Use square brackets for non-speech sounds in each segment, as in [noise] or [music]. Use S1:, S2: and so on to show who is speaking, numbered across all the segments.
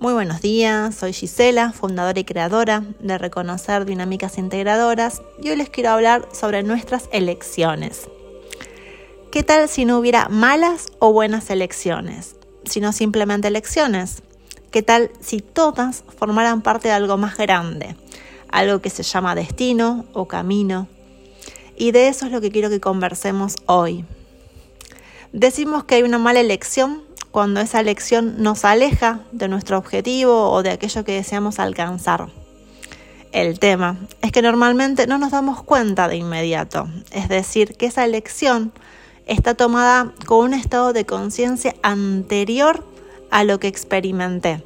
S1: Muy buenos días, soy Gisela, fundadora y creadora de Reconocer Dinámicas Integradoras y hoy les quiero hablar sobre nuestras elecciones. ¿Qué tal si no hubiera malas o buenas elecciones, sino simplemente elecciones? ¿Qué tal si todas formaran parte de algo más grande, algo que se llama destino o camino? Y de eso es lo que quiero que conversemos hoy. Decimos que hay una mala elección cuando esa elección nos aleja de nuestro objetivo o de aquello que deseamos alcanzar. El tema es que normalmente no nos damos cuenta de inmediato, es decir, que esa elección está tomada con un estado de conciencia anterior a lo que experimenté.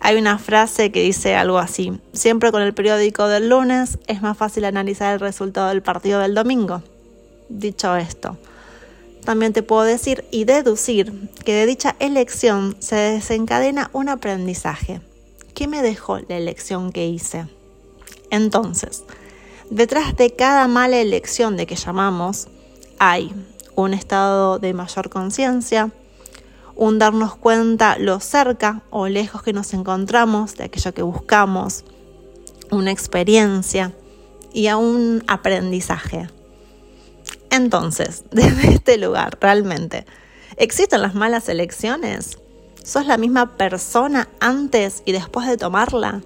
S1: Hay una frase que dice algo así, siempre con el periódico del lunes es más fácil analizar el resultado del partido del domingo. Dicho esto, también te puedo decir y deducir que de dicha elección se desencadena un aprendizaje. ¿Qué me dejó la elección que hice? Entonces, detrás de cada mala elección de que llamamos, hay un estado de mayor conciencia, un darnos cuenta lo cerca o lejos que nos encontramos de aquello que buscamos, una experiencia y a un aprendizaje. Entonces, [laughs] desde este lugar, realmente, ¿existen las malas elecciones? ¿Sos la misma persona antes y después de tomarla?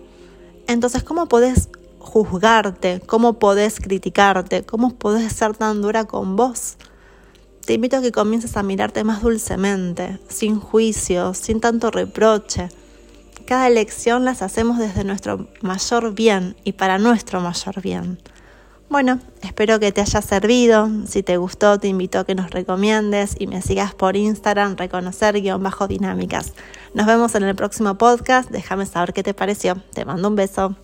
S1: Entonces, ¿cómo podés juzgarte? ¿Cómo podés criticarte? ¿Cómo podés ser tan dura con vos? Te invito a que comiences a mirarte más dulcemente, sin juicio, sin tanto reproche. Cada elección las hacemos desde nuestro mayor bien y para nuestro mayor bien. Bueno, espero que te haya servido. Si te gustó, te invito a que nos recomiendes y me sigas por Instagram, reconocer-dinámicas. Nos vemos en el próximo podcast. Déjame saber qué te pareció. Te mando un beso.